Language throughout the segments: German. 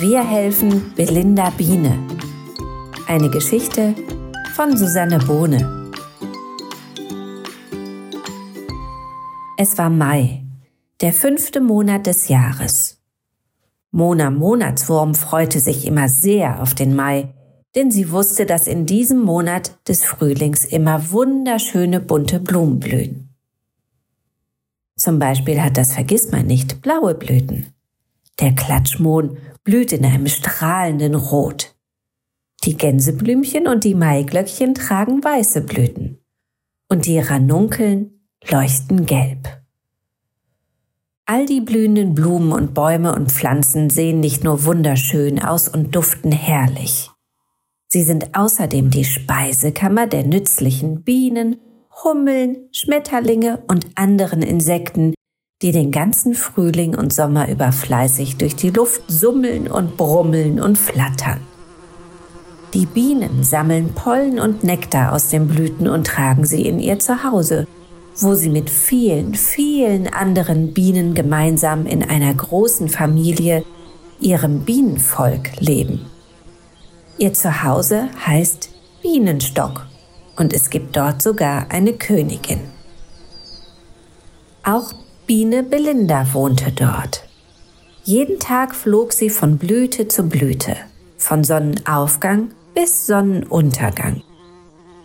Wir helfen Belinda Biene. Eine Geschichte von Susanne Bohne. Es war Mai, der fünfte Monat des Jahres. Mona Monatswurm freute sich immer sehr auf den Mai, denn sie wusste, dass in diesem Monat des Frühlings immer wunderschöne bunte Blumen blühen. Zum Beispiel hat das Vergissmeinnicht blaue Blüten. Der Klatschmohn blüht in einem strahlenden Rot. Die Gänseblümchen und die Maiglöckchen tragen weiße Blüten. Und die Ranunkeln leuchten gelb. All die blühenden Blumen und Bäume und Pflanzen sehen nicht nur wunderschön aus und duften herrlich. Sie sind außerdem die Speisekammer der nützlichen Bienen, Hummeln, Schmetterlinge und anderen Insekten, die den ganzen Frühling und Sommer über fleißig durch die Luft summeln und brummeln und flattern. Die Bienen sammeln Pollen und Nektar aus den Blüten und tragen sie in ihr Zuhause, wo sie mit vielen, vielen anderen Bienen gemeinsam in einer großen Familie, ihrem Bienenvolk, leben. Ihr Zuhause heißt Bienenstock und es gibt dort sogar eine Königin. Auch Biene Belinda wohnte dort. Jeden Tag flog sie von Blüte zu Blüte, von Sonnenaufgang bis Sonnenuntergang.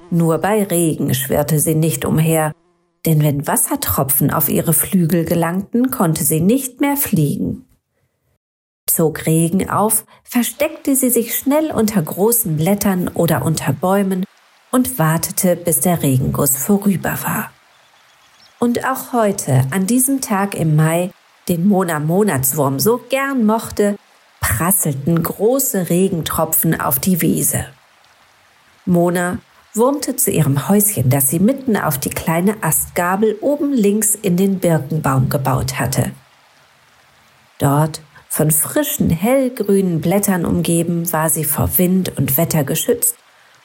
Nur bei Regen schwirrte sie nicht umher, denn wenn Wassertropfen auf ihre Flügel gelangten, konnte sie nicht mehr fliegen. Zog Regen auf, versteckte sie sich schnell unter großen Blättern oder unter Bäumen und wartete, bis der Regenguss vorüber war. Und auch heute, an diesem Tag im Mai, den Mona Monatswurm so gern mochte, prasselten große Regentropfen auf die Wiese. Mona wurmte zu ihrem Häuschen, das sie mitten auf die kleine Astgabel oben links in den Birkenbaum gebaut hatte. Dort, von frischen, hellgrünen Blättern umgeben, war sie vor Wind und Wetter geschützt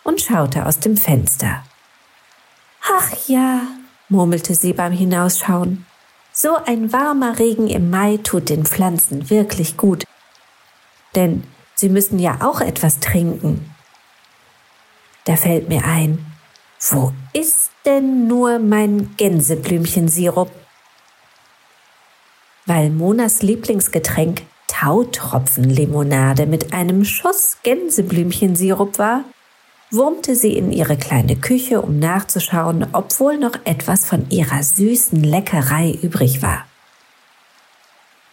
und schaute aus dem Fenster. Ach ja, murmelte sie beim Hinausschauen. So ein warmer Regen im Mai tut den Pflanzen wirklich gut. Denn sie müssen ja auch etwas trinken. Da fällt mir ein, wo ist denn nur mein Gänseblümchensirup? Weil Monas Lieblingsgetränk Tautropfenlimonade mit einem Schuss Gänseblümchensirup war, wurmte sie in ihre kleine Küche, um nachzuschauen, ob wohl noch etwas von ihrer süßen Leckerei übrig war.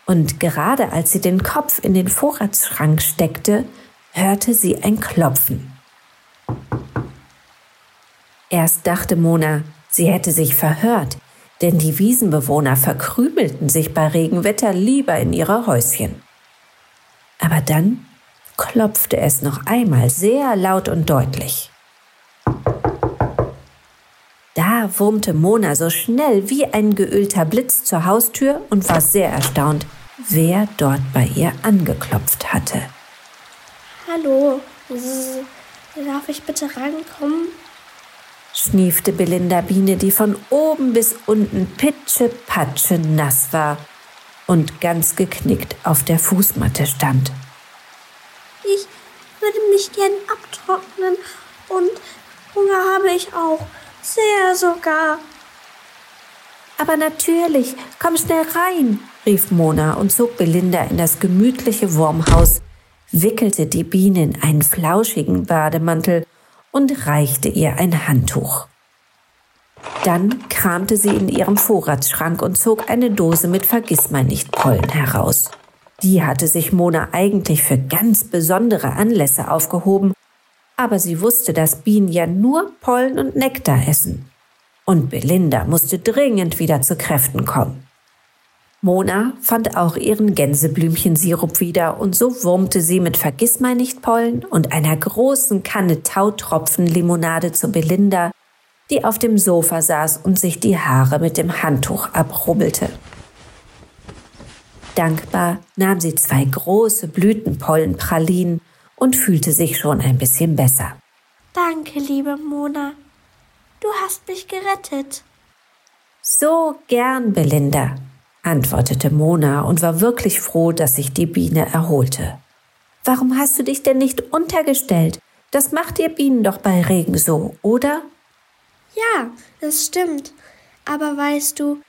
Und gerade als sie den Kopf in den Vorratsschrank steckte, hörte sie ein Klopfen. Erst dachte Mona, sie hätte sich verhört, denn die Wiesenbewohner verkrümelten sich bei Regenwetter lieber in ihre Häuschen. Aber dann klopfte es noch einmal sehr laut und deutlich. Da wurmte Mona so schnell wie ein geölter Blitz zur Haustür und war sehr erstaunt, wer dort bei ihr angeklopft hatte. Hallo, darf ich bitte rankommen? schniefte Belinda Biene, die von oben bis unten pitschepatsche nass war und ganz geknickt auf der Fußmatte stand würde mich gern abtrocknen und Hunger habe ich auch. Sehr sogar. Aber natürlich, komm schnell rein, rief Mona und zog Belinda in das gemütliche Wurmhaus, wickelte die Biene in einen flauschigen Bademantel und reichte ihr ein Handtuch. Dann kramte sie in ihrem Vorratsschrank und zog eine Dose mit Vergissmeinnicht-Pollen heraus. Die hatte sich Mona eigentlich für ganz besondere Anlässe aufgehoben, aber sie wusste, dass Bienen ja nur Pollen und Nektar essen. Und Belinda musste dringend wieder zu Kräften kommen. Mona fand auch ihren Gänseblümchensirup wieder und so wurmte sie mit Vergissmeinnichtpollen und einer großen Kanne Tautropfenlimonade zu Belinda, die auf dem Sofa saß und sich die Haare mit dem Handtuch abrubbelte. Dankbar nahm sie zwei große Blütenpollenpralinen und fühlte sich schon ein bisschen besser. Danke, liebe Mona. Du hast mich gerettet. So gern, Belinda, antwortete Mona und war wirklich froh, dass sich die Biene erholte. Warum hast du dich denn nicht untergestellt? Das macht ihr Bienen doch bei Regen so, oder? Ja, das stimmt. Aber weißt du,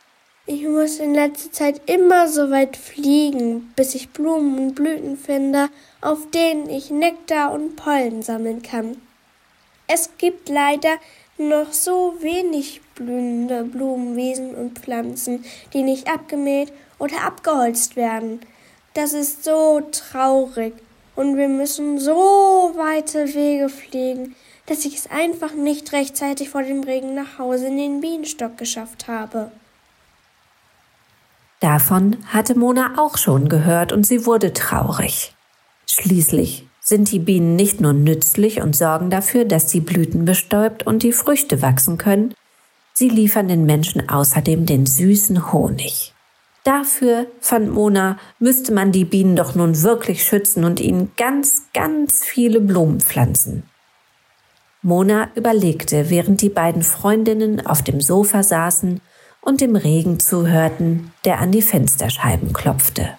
ich muss in letzter Zeit immer so weit fliegen, bis ich Blumen und Blüten finde, auf denen ich Nektar und Pollen sammeln kann. Es gibt leider noch so wenig blühende Blumenwiesen und Pflanzen, die nicht abgemäht oder abgeholzt werden. Das ist so traurig und wir müssen so weite Wege fliegen, dass ich es einfach nicht rechtzeitig vor dem Regen nach Hause in den Bienenstock geschafft habe. Davon hatte Mona auch schon gehört und sie wurde traurig. Schließlich sind die Bienen nicht nur nützlich und sorgen dafür, dass die Blüten bestäubt und die Früchte wachsen können, sie liefern den Menschen außerdem den süßen Honig. Dafür, fand Mona, müsste man die Bienen doch nun wirklich schützen und ihnen ganz, ganz viele Blumen pflanzen. Mona überlegte, während die beiden Freundinnen auf dem Sofa saßen und dem Regen zuhörten, der an die Fensterscheiben klopfte.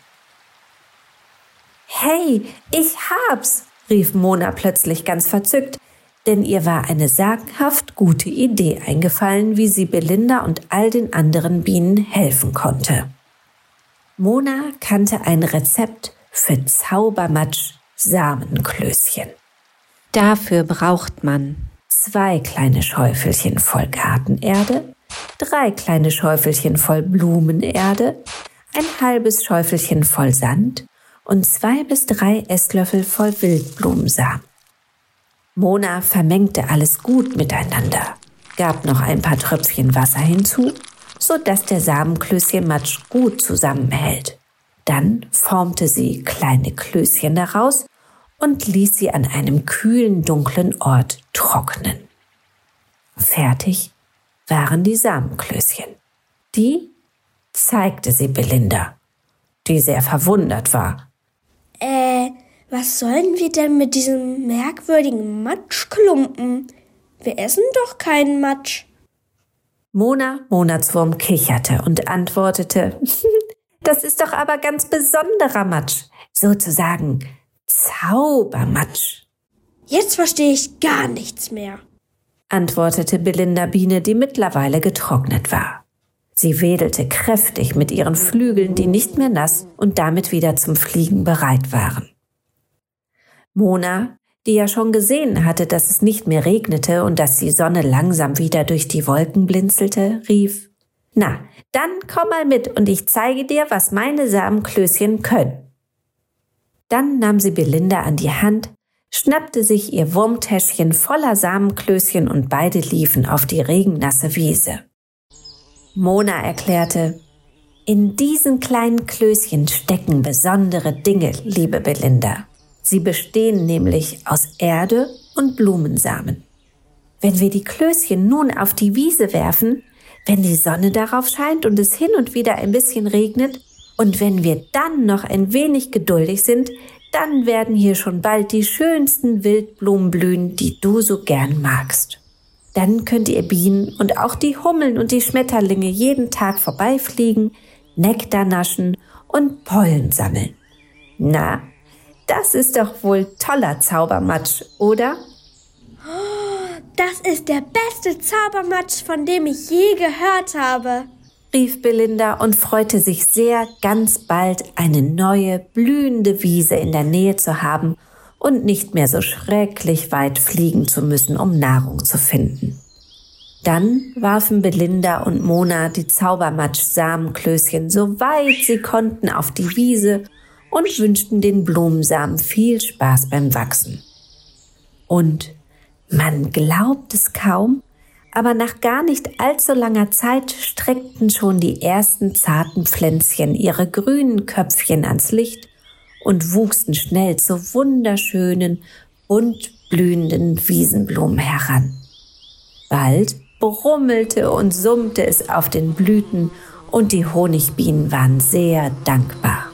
Hey, ich hab's, rief Mona plötzlich ganz verzückt, denn ihr war eine sagenhaft gute Idee eingefallen, wie sie Belinda und all den anderen Bienen helfen konnte. Mona kannte ein Rezept für Zaubermatsch Samenklößchen. Dafür braucht man zwei kleine Schäufelchen voll Gartenerde, drei kleine Schäufelchen voll Blumenerde, ein halbes Schäufelchen voll Sand und zwei bis drei Esslöffel voll Wildblumensamen. Mona vermengte alles gut miteinander, gab noch ein paar Tröpfchen Wasser hinzu so dass der Samenklößchenmatsch gut zusammenhält. Dann formte sie kleine Klößchen daraus und ließ sie an einem kühlen, dunklen Ort trocknen. Fertig waren die Samenklößchen. Die zeigte sie Belinda, die sehr verwundert war. Äh, was sollen wir denn mit diesem merkwürdigen Matschklumpen? Wir essen doch keinen Matsch. Mona Monatswurm kicherte und antwortete, das ist doch aber ganz besonderer Matsch, sozusagen Zaubermatsch. Jetzt verstehe ich gar nichts mehr, antwortete Belinda Biene, die mittlerweile getrocknet war. Sie wedelte kräftig mit ihren Flügeln, die nicht mehr nass und damit wieder zum Fliegen bereit waren. Mona die ja schon gesehen hatte, dass es nicht mehr regnete und dass die Sonne langsam wieder durch die Wolken blinzelte, rief Na, dann komm mal mit und ich zeige dir, was meine Samenklößchen können. Dann nahm sie Belinda an die Hand, schnappte sich ihr Wurmtäschchen voller Samenklößchen und beide liefen auf die regennasse Wiese. Mona erklärte, in diesen kleinen Klößchen stecken besondere Dinge, liebe Belinda. Sie bestehen nämlich aus Erde und Blumensamen. Wenn wir die Klößchen nun auf die Wiese werfen, wenn die Sonne darauf scheint und es hin und wieder ein bisschen regnet, und wenn wir dann noch ein wenig geduldig sind, dann werden hier schon bald die schönsten Wildblumen blühen, die du so gern magst. Dann könnt ihr Bienen und auch die Hummeln und die Schmetterlinge jeden Tag vorbeifliegen, Nektar naschen und Pollen sammeln. Na, das ist doch wohl toller Zaubermatsch, oder? Das ist der beste Zaubermatsch, von dem ich je gehört habe, rief Belinda und freute sich sehr, ganz bald eine neue, blühende Wiese in der Nähe zu haben und nicht mehr so schrecklich weit fliegen zu müssen, um Nahrung zu finden. Dann warfen Belinda und Mona die Zaubermatsch-Samenklößchen so weit sie konnten auf die Wiese und wünschten den Blumensamen viel Spaß beim Wachsen. Und man glaubt es kaum, aber nach gar nicht allzu langer Zeit streckten schon die ersten zarten Pflänzchen ihre grünen Köpfchen ans Licht und wuchsen schnell zu wunderschönen, bunt blühenden Wiesenblumen heran. Bald brummelte und summte es auf den Blüten und die Honigbienen waren sehr dankbar.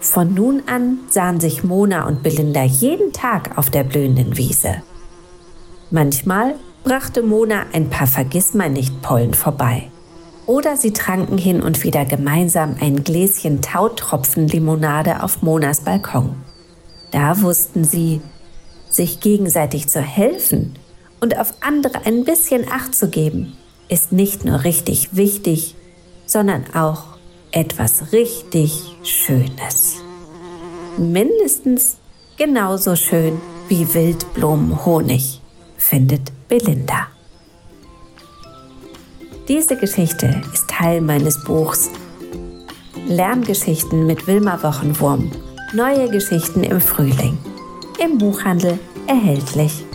Von nun an sahen sich Mona und Belinda jeden Tag auf der blühenden Wiese. Manchmal brachte Mona ein paar Vergissmeinnicht-Pollen vorbei. Oder sie tranken hin und wieder gemeinsam ein Gläschen Tautropfenlimonade auf Monas Balkon. Da wussten sie, sich gegenseitig zu helfen und auf andere ein bisschen Acht zu geben, ist nicht nur richtig wichtig, sondern auch etwas richtig Schönes. Mindestens genauso schön wie Wildblumenhonig, findet Belinda. Diese Geschichte ist Teil meines Buchs Lerngeschichten mit Wilma Wochenwurm. Neue Geschichten im Frühling. Im Buchhandel erhältlich.